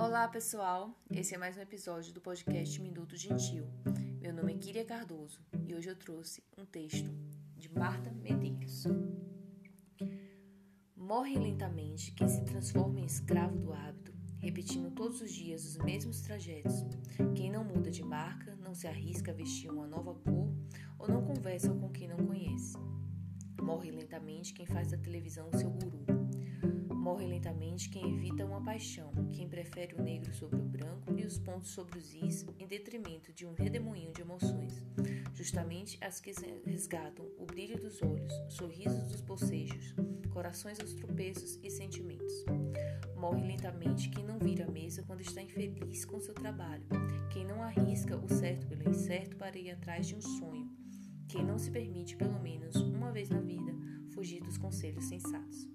Olá, pessoal! Esse é mais um episódio do podcast Minuto Gentil. Meu nome é Kíria Cardoso e hoje eu trouxe um texto de Marta Medeiros. Morre lentamente quem se transforma em escravo do hábito, repetindo todos os dias os mesmos trajetos. Quem não muda de marca, não se arrisca a vestir uma nova cor ou não conversa com quem não conhece. Morre lentamente quem faz da televisão seu guru Morre lentamente quem evita uma paixão, quem prefere o negro sobre o branco e os pontos sobre os is em detrimento de um redemoinho de emoções, justamente as que resgatam o brilho dos olhos, sorrisos dos bocejos, corações aos tropeços e sentimentos. Morre lentamente quem não vira a mesa quando está infeliz com seu trabalho, quem não arrisca o certo pelo incerto para ir atrás de um sonho, quem não se permite, pelo menos uma vez na vida, fugir dos conselhos sensatos.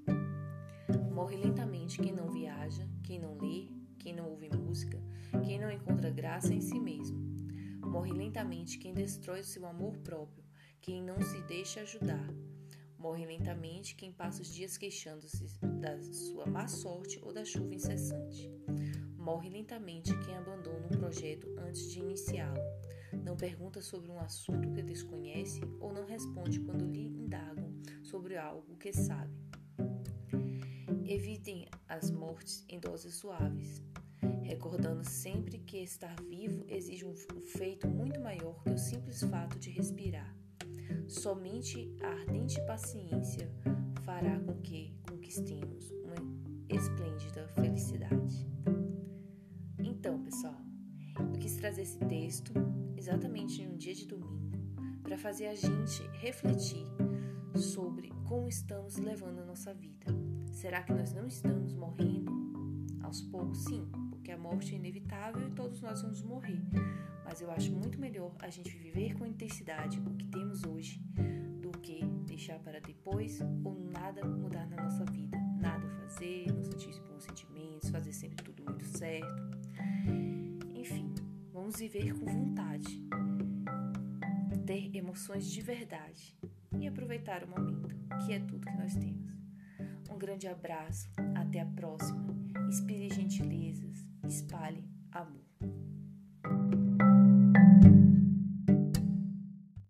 Morre lentamente quem não viaja, quem não lê, quem não ouve música, quem não encontra graça em si mesmo. Morre lentamente quem destrói o seu amor próprio, quem não se deixa ajudar. Morre lentamente quem passa os dias queixando-se da sua má sorte ou da chuva incessante. Morre lentamente quem abandona um projeto antes de iniciá-lo. Não pergunta sobre um assunto que desconhece ou não responde quando lhe indagam sobre algo que sabe. As mortes em doses suaves, recordando sempre que estar vivo exige um feito muito maior que o simples fato de respirar. Somente a ardente paciência fará com que conquistemos uma esplêndida felicidade. Então, pessoal, eu quis trazer esse texto exatamente em um dia de domingo para fazer a gente refletir sobre como estamos levando a nossa vida. Será que nós não estamos morrendo aos poucos? Sim, porque a morte é inevitável e todos nós vamos morrer. Mas eu acho muito melhor a gente viver com intensidade o que temos hoje do que deixar para depois ou nada mudar na nossa vida. Nada fazer, não sentir bons sentimentos, fazer sempre tudo muito certo. Enfim, vamos viver com vontade, ter emoções de verdade e aproveitar o momento, que é tudo que nós temos. Um grande abraço, até a próxima. Inspire gentilezas, espalhe amor.